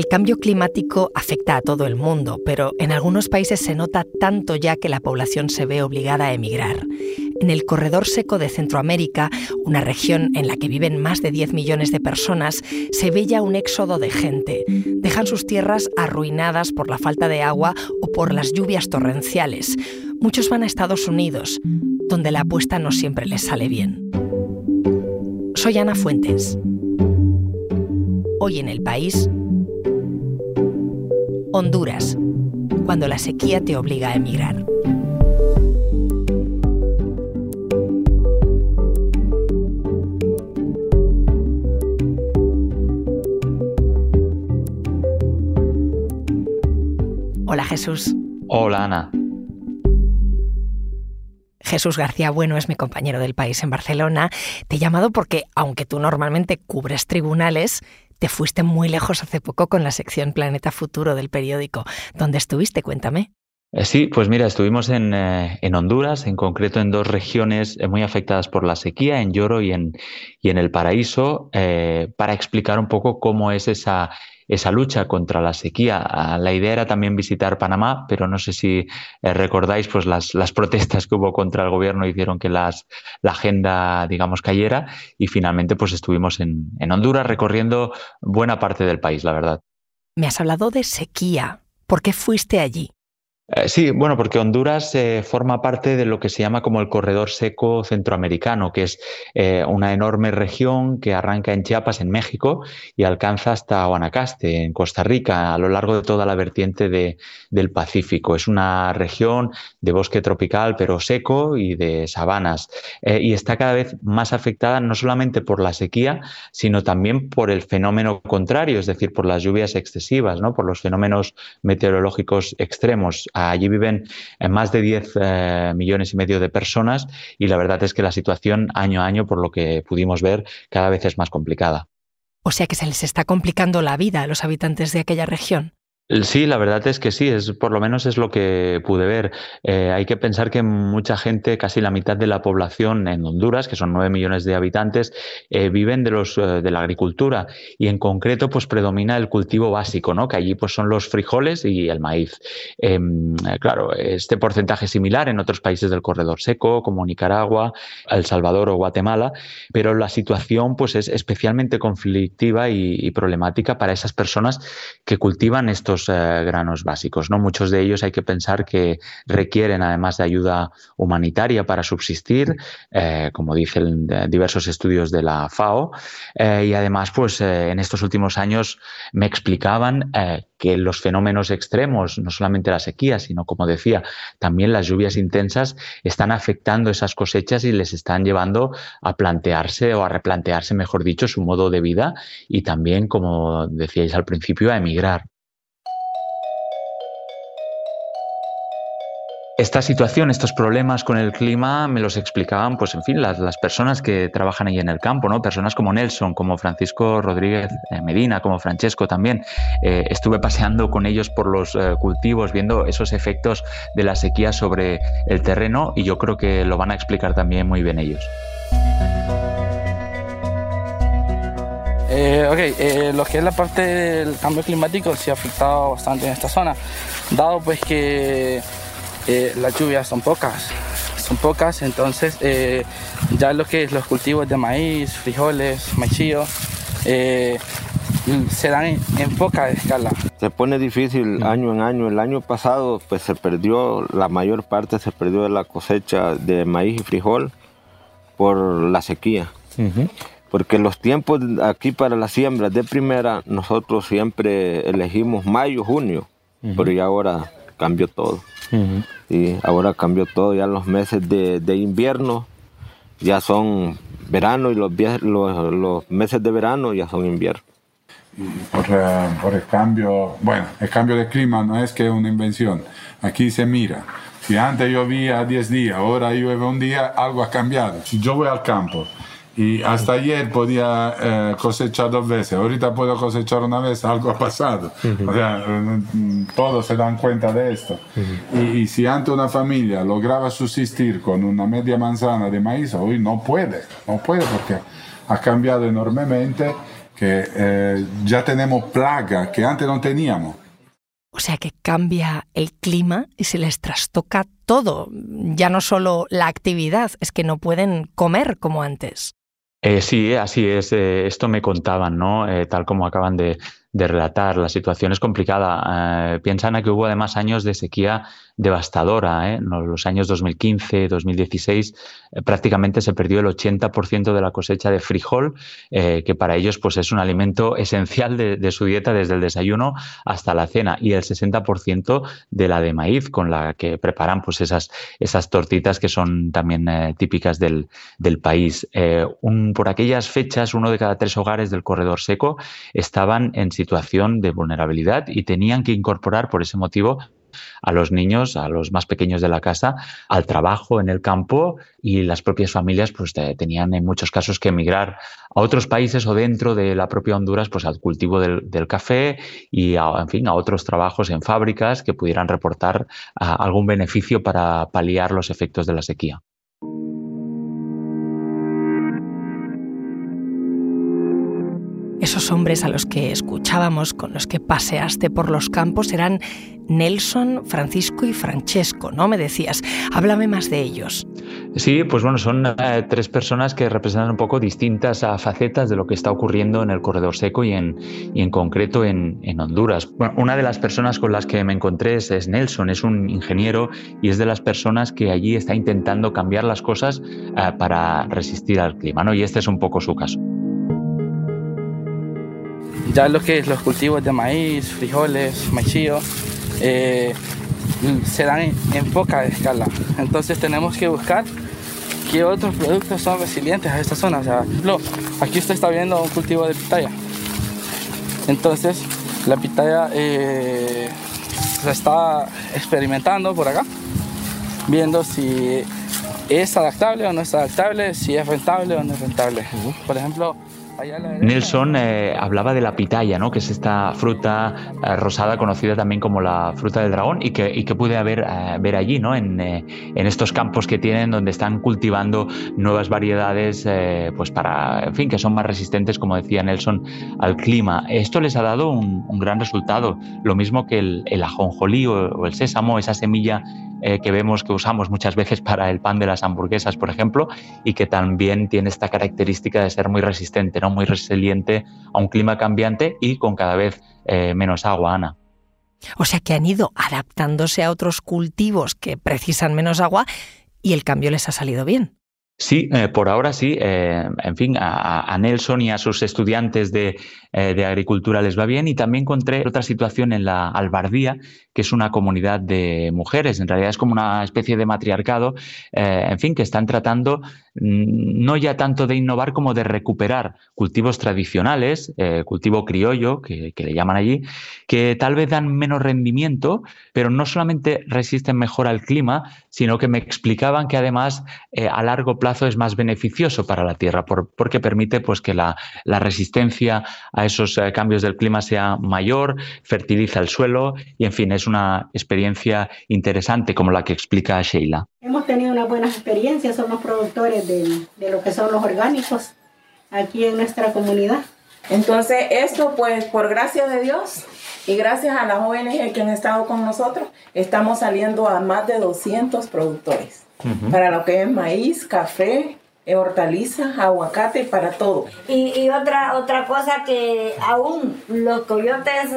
El cambio climático afecta a todo el mundo, pero en algunos países se nota tanto ya que la población se ve obligada a emigrar. En el corredor seco de Centroamérica, una región en la que viven más de 10 millones de personas, se ve ya un éxodo de gente. Dejan sus tierras arruinadas por la falta de agua o por las lluvias torrenciales. Muchos van a Estados Unidos, donde la apuesta no siempre les sale bien. Soy Ana Fuentes. Hoy en el país, Honduras, cuando la sequía te obliga a emigrar. Hola Jesús. Hola Ana. Jesús García Bueno es mi compañero del país en Barcelona. Te he llamado porque, aunque tú normalmente cubres tribunales, te fuiste muy lejos hace poco con la sección Planeta Futuro del periódico. ¿Dónde estuviste? Cuéntame. Eh, sí, pues mira, estuvimos en, eh, en, Honduras, en concreto en dos regiones eh, muy afectadas por la sequía, en Lloro y en, y en El Paraíso, para explicar un poco cómo es esa, esa lucha contra la sequía. Ah, la idea era también visitar Panamá, pero no sé si recordáis pues las, las, protestas que hubo contra el gobierno hicieron que las, la agenda, digamos, cayera y finalmente pues estuvimos en, en Honduras recorriendo buena parte del país, la verdad. Me has hablado de sequía. ¿Por qué fuiste allí? Eh, sí, bueno, porque Honduras eh, forma parte de lo que se llama como el corredor seco centroamericano, que es eh, una enorme región que arranca en Chiapas, en México, y alcanza hasta Guanacaste, en Costa Rica, a lo largo de toda la vertiente de, del Pacífico. Es una región de bosque tropical, pero seco y de sabanas, y está cada vez más afectada no solamente por la sequía, sino también por el fenómeno contrario, es decir, por las lluvias excesivas, ¿no? por los fenómenos meteorológicos extremos Allí viven eh, más de 10 eh, millones y medio de personas y la verdad es que la situación año a año, por lo que pudimos ver, cada vez es más complicada. O sea que se les está complicando la vida a los habitantes de aquella región. Sí, la verdad es que sí, es por lo menos es lo que pude ver. Eh, hay que pensar que mucha gente, casi la mitad de la población en Honduras, que son nueve millones de habitantes, eh, viven de los eh, de la agricultura y en concreto pues predomina el cultivo básico, ¿no? Que allí pues son los frijoles y el maíz. Em, claro, este porcentaje es similar en otros países del corredor seco, como Nicaragua, El Salvador o Guatemala, pero la situación pues es especialmente conflictiva y problemática para esas personas que cultivan estos eh, granos básicos. ¿no? Muchos de ellos hay que pensar que requieren además de ayuda humanitaria para subsistir, eh, como dicen diversos estudios de la FAO. Eh, y además, pues en estos últimos años me explicaban que los fenómenos extremos, no solamente la sequía, sino como decía, también las lluvias intensas, están afectando esas cosechas y les están llevando a plantearse o a replantearse, mejor dicho, su modo de vida y también, como decíais al principio, a emigrar. Esta situación, estos problemas con el clima me los explicaban, pues en fin, las, las, personas que trabajan ahí en el campo, ¿no? Personas como Nelson, como Francisco Rodríguez eh, Medina, como Francesco también. Eh, estuve paseando con ellos por los eh, cultivos, viendo esos efectos de la sequía sobre el terreno y yo creo que lo van a explicar también muy bien ellos. ok, lo que es la parte del cambio climático sí ha afectado bastante en esta zona, dado pues que eh, las lluvias son pocas, son pocas, entonces eh, ya lo que es los cultivos de maíz, frijoles, maicillo, eh, se dan en, poca escala. Se pone difícil año en año. El año pasado pues se perdió, la mayor parte se perdió de la cosecha de maíz y frijol por la sequía. Porque los tiempos aquí para las siembras de primera, nosotros siempre elegimos mayo, junio, pero ya ahora cambió todo. Y ahora cambió todo, ya los meses de, invierno ya son verano y los, los, meses de verano ya son invierno. Por, eh, por, el cambio, bueno, el cambio de clima no es que es una invención, aquí se mira. Si antes llovía 10 días, ahora llueve un día, algo ha cambiado. Si yo voy al campo y hasta ayer podía eh, cosechar dos veces, ahorita puedo cosechar una vez, algo ha pasado. O sea, mm, todos se dan cuenta de esto. y, si antes una familia lograba subsistir con una media manzana de maíz, hoy no puede, no puede porque ha cambiado enormemente que eh, ya tenemos plaga que antes no teníamos. O sea que cambia el clima y se les trastoca todo, ya no solo la actividad, es que no pueden comer como antes. Eh, sí, así es. Eh, esto me contaban, ¿no? Eh, tal como acaban de, de, relatar. La situación es complicada. piensan a que hubo además años de sequía devastadora. ¿eh? Los años 2015, 2016, eh, prácticamente se perdió el 80% de la cosecha de frijol, eh, que para ellos pues, es un alimento esencial de, su dieta desde el desayuno hasta la cena, y el 60% de la de maíz, con la que preparan pues, esas, esas tortitas que son también típicas del, del país. Un, por aquellas fechas, uno de cada tres hogares del corredor seco estaban en situación de vulnerabilidad y tenían que incorporar por ese motivo a los niños, a los más pequeños de la casa, al trabajo en el campo y las propias familias pues tenían en muchos casos que emigrar a otros países o dentro de la propia Honduras pues al cultivo del, café y a, en fin a otros trabajos en fábricas que pudieran reportar algún beneficio para paliar los efectos de la sequía. Esos hombres a los que escuchábamos, con los que paseaste por los campos, eran Nelson, Francisco y Francesco, ¿no? Me decías. Háblame más de ellos. Sí, pues bueno, son eh, tres personas que representan un poco distintas facetas de lo que está ocurriendo en el corredor seco y en, en concreto en, Honduras. una de las personas con las que me encontré es, Nelson, es un ingeniero y es de las personas que allí está intentando cambiar las cosas eh, para resistir al clima, ¿no? Y este es un poco su caso. Ya lo que es los cultivos de maíz, frijoles, maízillo, eh, se dan en, poca escala. Entonces tenemos que buscar qué otros productos son resilientes a esta zona. O sea, aquí usted está viendo un cultivo de pitaya. Entonces, la pitaya eh, se está experimentando por acá, viendo si es adaptable o no es adaptable, si es rentable o no es rentable. Por ejemplo, Nelson eh, hablaba de la pitaya, ¿no? que es esta fruta eh, rosada conocida también como la fruta del dragón y que, pude haber, eh, ver allí, ¿no? En, en, estos campos que tienen donde están cultivando nuevas variedades pues para, en fin, que son más resistentes, como decía Nelson, al clima. Esto les ha dado un, gran resultado, lo mismo que el, el ajonjolí o el sésamo, esa semilla eh, que vemos que usamos muchas veces para el pan de las hamburguesas, por ejemplo, y que también tiene esta característica de ser muy resistente, ¿no? muy resiliente a un clima cambiante y con cada vez eh, menos agua, Ana. O sea que han ido adaptándose a otros cultivos que precisan menos agua y el cambio les ha salido bien. Sí, eh, por ahora sí. en fin, a, Nelson y a sus estudiantes de, de, agricultura les va bien. Y también encontré otra situación en la albardía que es una comunidad de mujeres. En realidad es como una especie de matriarcado, eh, en fin, que están tratando mm, no ya tanto de innovar como de recuperar cultivos tradicionales, eh, cultivo criollo, que, le llaman allí, que tal vez dan menos rendimiento, pero no solamente resisten mejor al clima, sino que me explicaban que además eh, a largo plazo es más beneficioso para la tierra, porque permite pues, que la, la resistencia a esos cambios del clima sea mayor, fertiliza el suelo y, en fin, es una experiencia interesante como la que explica Sheila. Hemos tenido unas buenas experiencias, somos productores de, de lo que son los orgánicos aquí en nuestra comunidad. Entonces, esto pues por gracia de Dios y gracias a las jóvenes que han estado con nosotros, estamos saliendo a más de 200 productores para lo que es maíz, café, hortalizas, aguacate, para todo. Y, y, otra, otra cosa que aún los coyotes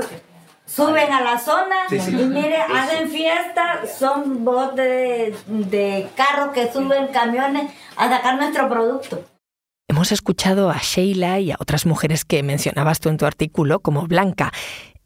suben a la zona y mire, hacen fiesta, son botes de, carros que suben camiones a sacar nuestro producto. Hemos escuchado a Sheila y a otras mujeres que mencionabas tú en tu artículo, como Blanca.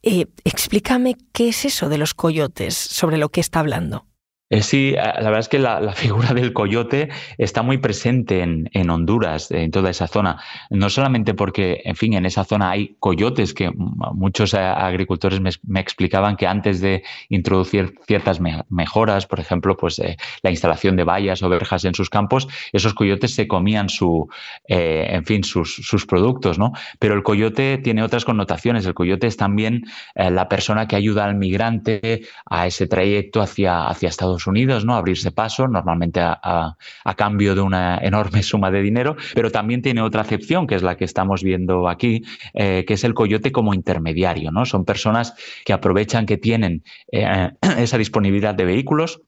Eh, explícame qué es eso de los coyotes, sobre lo que está hablando. Eh, sí, eh, la verdad es que la, figura del coyote está muy presente en, Honduras, en toda esa zona. No solamente porque, en fin, en esa zona hay coyotes que muchos eh, agricultores me, explicaban que antes de introducir ciertas mejoras, por ejemplo, pues la instalación de vallas o verjas en sus campos, esos coyotes se comían su, en fin, sus, productos, ¿no? Pero el coyote tiene otras connotaciones. El coyote es también la persona que ayuda al migrante a ese trayecto hacia, hacia Estados Estados Unidos, ¿no? Abrirse paso, normalmente a, cambio de una enorme suma de dinero, pero también tiene otra acepción, que es la que estamos viendo aquí, eh, que es el coyote como intermediario, ¿no? Son personas que aprovechan que tienen eh, esa disponibilidad de vehículos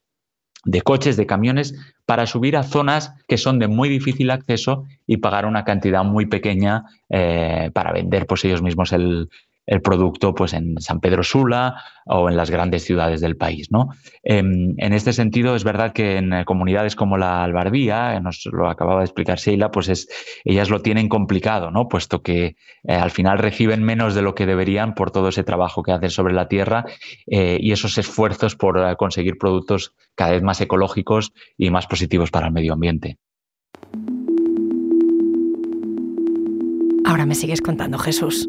de coches, de camiones, para subir a zonas que son de muy difícil acceso y pagar una cantidad muy pequeña eh, para vender pues ellos mismos el, el producto pues, en San Pedro Sula o en las grandes ciudades del país. ¿no? Em, en este sentido, es verdad que en eh, comunidades como la Albardía, eh, nos lo acababa de explicar Sheila, pues es, ellas lo tienen complicado, ¿no? puesto que eh, al final reciben menos de lo que deberían por todo ese trabajo que hacen sobre la tierra y esos esfuerzos por conseguir productos cada vez más ecológicos y más positivos para el medio ambiente. Ahora me sigues contando, Jesús.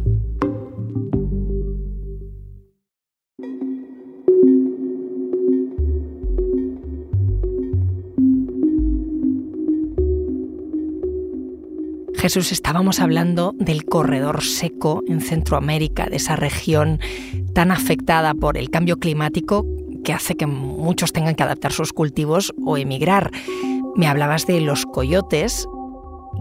Jesús, estábamos hablando del corredor seco en Centroamérica, de esa región tan afectada por el cambio climático que hace que muchos tengan que adaptar sus cultivos o emigrar. Me hablabas de los coyotes.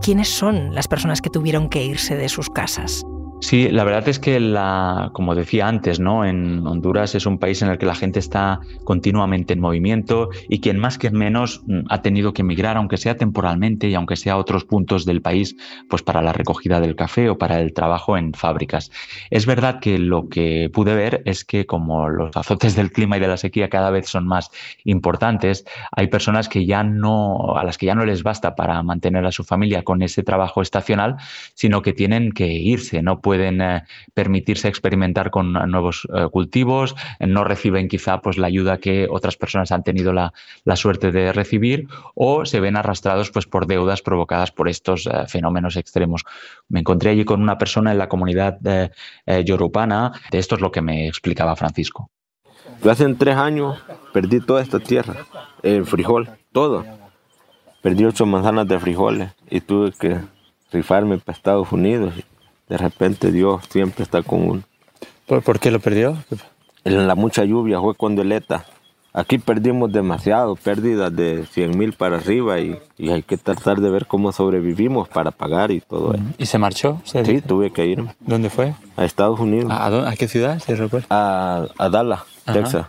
¿Quiénes son las personas que tuvieron que irse de sus casas? Sí, la verdad es que, la, como decía antes, ¿no? en Honduras es un país en el que la gente está continuamente en movimiento y quien más que menos mm, ha tenido que emigrar, aunque sea temporalmente y aunque sea a otros puntos del país, pues para la recogida del café o para el trabajo en fábricas. Es verdad que lo que pude ver es que como los azotes del clima y de la sequía cada vez son más importantes, hay personas que ya no, a las que ya no les basta para mantener a su familia con ese trabajo estacional, sino que tienen que irse, no pueden eh, permitirse experimentar con nuevos eh, cultivos, no reciben quizá pues, la ayuda que otras personas han tenido la, suerte de recibir o se ven arrastrados pues, por deudas provocadas por estos eh, fenómenos extremos. Me encontré allí con una persona en la comunidad de, yorupana, de esto es lo que me explicaba Francisco. hace tres años perdí toda esta tierra, el frijol, todo. Perdí ocho manzanas de frijoles y tuve que rifarme para Estados Unidos de repente Dios siempre está con uno. ¿Por, qué lo perdió? En la mucha lluvia fue cuando eleta. Aquí perdimos demasiado, pérdidas de 100 mil para arriba y, hay que tratar de ver cómo sobrevivimos para pagar y todo eso. ¿Y se marchó? sí, tuve que irme. ¿Dónde fue? A Estados Unidos. ¿A, qué ciudad? ¿Se A, a Dallas, Texas.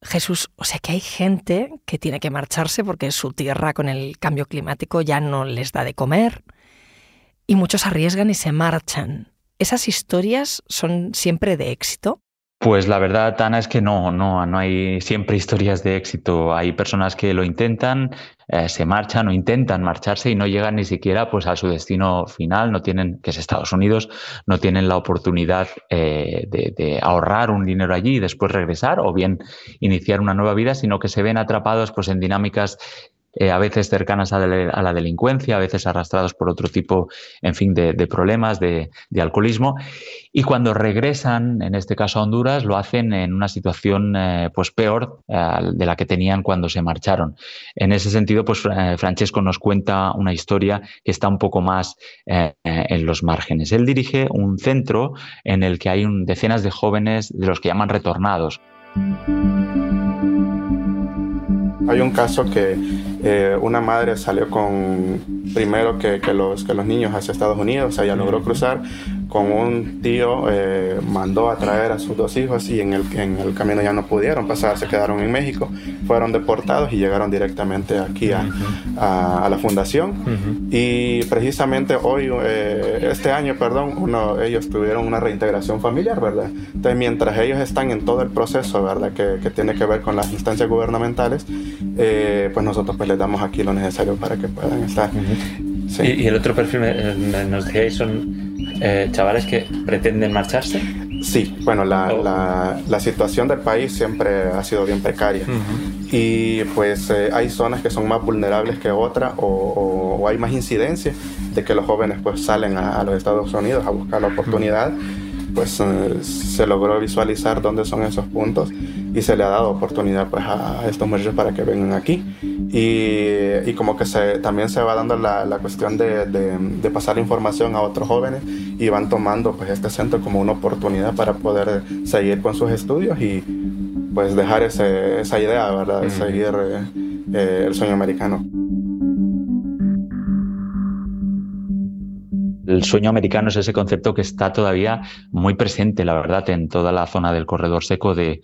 Jesús, o sea que hay gente que tiene que marcharse porque su tierra con el cambio climático ya no les da de comer, y muchos arriesgan y se marchan. ¿Esas historias son siempre de éxito? Pues la verdad, Ana, es que no, no, no hay siempre historias de éxito. Hay personas que lo intentan, eh, se marchan o intentan marcharse y no llegan ni siquiera pues, a su destino final, no tienen, que es Estados Unidos, no tienen la oportunidad eh, de, de, ahorrar un dinero allí y después regresar o bien iniciar una nueva vida, sino que se ven atrapados pues, en dinámicas eh, a veces cercanas a, la delincuencia, a veces arrastrados por otro tipo, en fin, de, problemas, de, alcoholismo. Y cuando regresan, en este caso a Honduras, lo hacen en una situación eh, pues peor eh, de la que tenían cuando se marcharon. En ese sentido, pues Francesco nos cuenta una historia que está un poco más en los márgenes. Él dirige un centro en el que hay decenas de jóvenes de los que llaman retornados. Hay un caso que eh, una madre salió con, primero que, los, que los niños hacia Estados Unidos, ella logró cruzar con un tío, eh, mandó a traer a sus dos hijos y en el, en el camino ya no pudieron pasar, se quedaron en México, fueron deportados y llegaron directamente aquí a, a, la fundación. Y precisamente hoy, eh, este año, perdón, uno, ellos tuvieron una reintegración familiar, ¿verdad? Entonces, mientras ellos están en todo el proceso, ¿verdad? Que, que tiene que ver con las instancias gubernamentales, pues nosotros pues les damos aquí lo necesario para que puedan estar. ¿Y, el otro perfil nos decíais son eh, chavales que pretenden marcharse? Sí, bueno, la, la, la, situación del país siempre ha sido bien precaria. Y pues eh, hay zonas que son más vulnerables que otras o, o, hay más incidencia de que los jóvenes pues salen a, los Estados Unidos a buscar la oportunidad pues eh, se logró visualizar dónde son esos puntos y se le ha dado oportunidad pues a estos muchachos para que vengan aquí y, y como que se, también se va dando la, la cuestión de, de, de, pasar información a otros jóvenes y van tomando pues este centro como una oportunidad para poder seguir con sus estudios y pues dejar ese, esa idea, ¿verdad? De seguir eh, eh, el sueño americano. El sueño americano es ese concepto que está todavía muy presente, la verdad, en toda la zona del corredor seco de,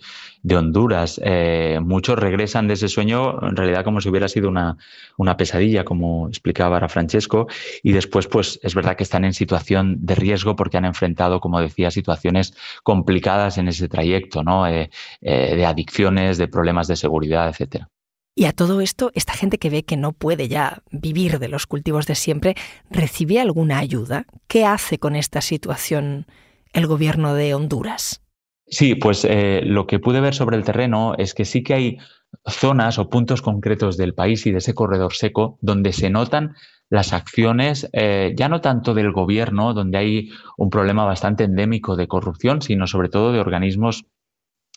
Honduras. Eh, muchos regresan de ese sueño en realidad como si hubiera sido una, una pesadilla, como explicaba ahora Francesco, y después pues es verdad que están en situación de riesgo porque han enfrentado, como decía, situaciones complicadas en ese trayecto, ¿no? Eh, eh, de adicciones, de problemas de seguridad, etcétera. Y a todo esto, esta gente que ve que no puede ya vivir de los cultivos de siempre, ¿recibe alguna ayuda? ¿Qué hace con esta situación el gobierno de Honduras? Sí, pues eh, lo que pude ver sobre el terreno es que sí que hay zonas o puntos concretos del país y de ese corredor seco donde se notan las acciones, eh, ya no tanto del gobierno, donde hay un problema bastante endémico de corrupción, sino sobre todo de organismos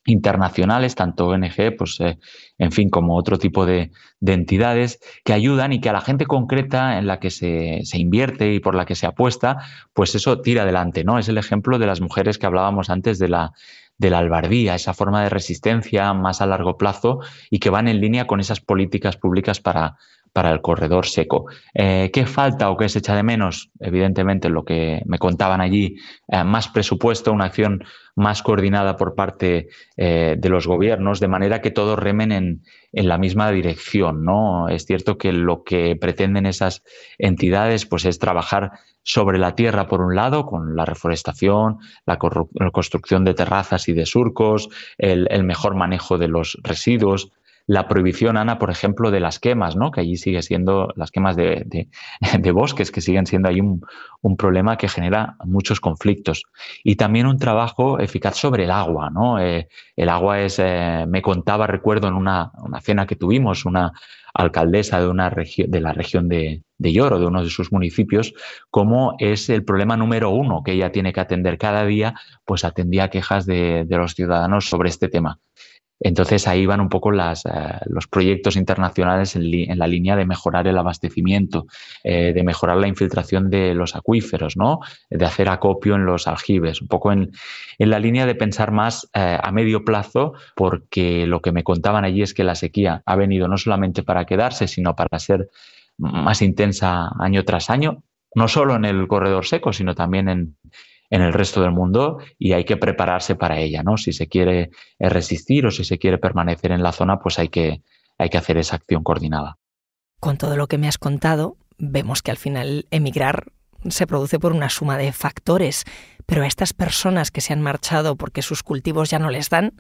internacionales, tanto ONG, pues, eh, en fin, como otro tipo de, de, entidades que ayudan y que a la gente concreta en la que se, se, invierte y por la que se apuesta, pues eso tira adelante, ¿no? Es el ejemplo de las mujeres que hablábamos antes de la, de la albardía, esa forma de resistencia más a largo plazo y que van en línea con esas políticas públicas para, para el corredor seco. Eh, ¿Qué falta o qué se echa de menos? Evidentemente, lo que me contaban allí, eh, más presupuesto, una acción más coordinada por parte eh, de los gobiernos, de manera que todos remen en, la misma dirección. ¿no? Es cierto que lo que pretenden esas entidades pues, es trabajar sobre la tierra, por un lado, con la reforestación, la, construcción de terrazas y de surcos, el mejor manejo de los residuos, la prohibición, Ana, por ejemplo, de las quemas, ¿no? que allí sigue siendo las quemas de, bosques, que siguen siendo ahí un, un, problema que genera muchos conflictos. Y también un trabajo eficaz sobre el agua. ¿no? Eh, el agua es, eh, me contaba, recuerdo, en una, una, cena que tuvimos, una alcaldesa de, una de la región de, de Lloro, de uno de sus municipios, cómo es el problema número uno que ella tiene que atender cada día, pues atendía quejas de, de los ciudadanos sobre este tema. Entonces ahí van un poco eh, los proyectos internacionales en, la línea de mejorar el abastecimiento, eh, de mejorar la infiltración de los acuíferos, ¿no? de hacer acopio en los aljibes, un poco en, en la línea de pensar más eh, a medio plazo, porque lo que me contaban allí es que la sequía ha venido no solamente para quedarse, sino para ser más intensa año tras año, no solo en el corredor seco, sino también en, en el resto del mundo y hay que prepararse para ella, ¿no? Si se quiere eh, resistir o si se quiere permanecer en la zona, pues hay que, hay que hacer esa acción coordinada. Con todo lo que me has contado, vemos que al final emigrar se produce por una suma de factores, pero a estas personas que se han marchado porque sus cultivos ya no les dan,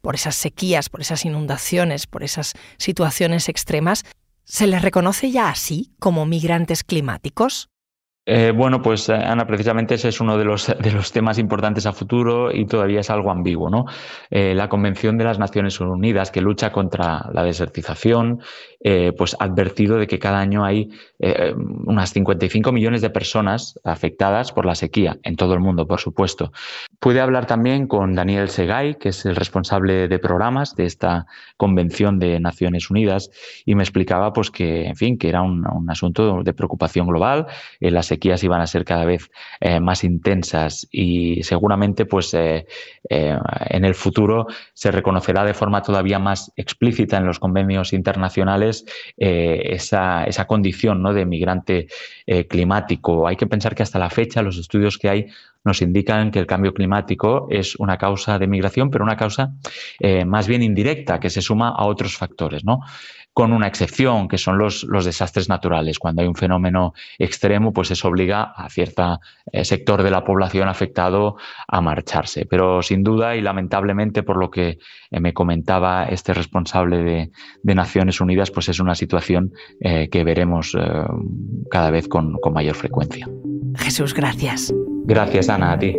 por esas sequías, por esas inundaciones, por esas situaciones extremas, ¿se les reconoce ya así como migrantes climáticos? Eh, bueno, pues Ana, precisamente ese es uno de los, de los temas importantes a futuro y todavía es algo ambiguo. ¿no? Eh, la Convención de las Naciones Unidas, que lucha contra la desertización, eh, pues ha advertido de que cada año hay eh, unas 55 millones de personas afectadas por la sequía, en todo el mundo, por supuesto. Pude hablar también con Daniel Segay, que es el responsable de programas de esta Convención de Naciones Unidas, y me explicaba pues, que, en fin, que era un, un asunto de preocupación global. la sequías iban a ser cada vez eh, más intensas y seguramente pues eh, eh, en el futuro se reconocerá de forma todavía más explícita en los convenios internacionales esa, esa, condición ¿no? de migrante climático. Hay que pensar que hasta la fecha los estudios que hay nos indican que el cambio climático es una causa de migración, pero una causa más bien indirecta, que se suma a otros factores, ¿no? Con una excepción, que son los, los desastres naturales. Cuando hay un fenómeno extremo, pues eso obliga a cierto eh, sector de la población afectado a marcharse. Pero sin duda y lamentablemente, por lo que eh, me comentaba este responsable de, de, Naciones Unidas, pues es una situación eh, que veremos eh, cada vez con, con mayor frecuencia. Jesús, gracias. Gracias, Ana, a ti.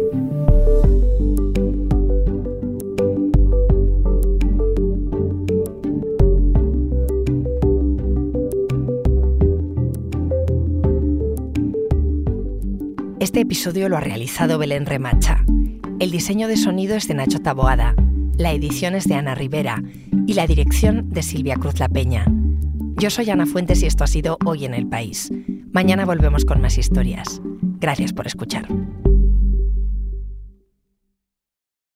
Este episodio lo ha realizado Belén Remacha. El diseño de sonido es de Nacho Taboada, la edición es de Ana Rivera y la dirección de Silvia Cruz La Peña. Yo soy Ana Fuentes y esto ha sido Hoy en el País. Mañana volvemos con más historias. Gracias por escuchar.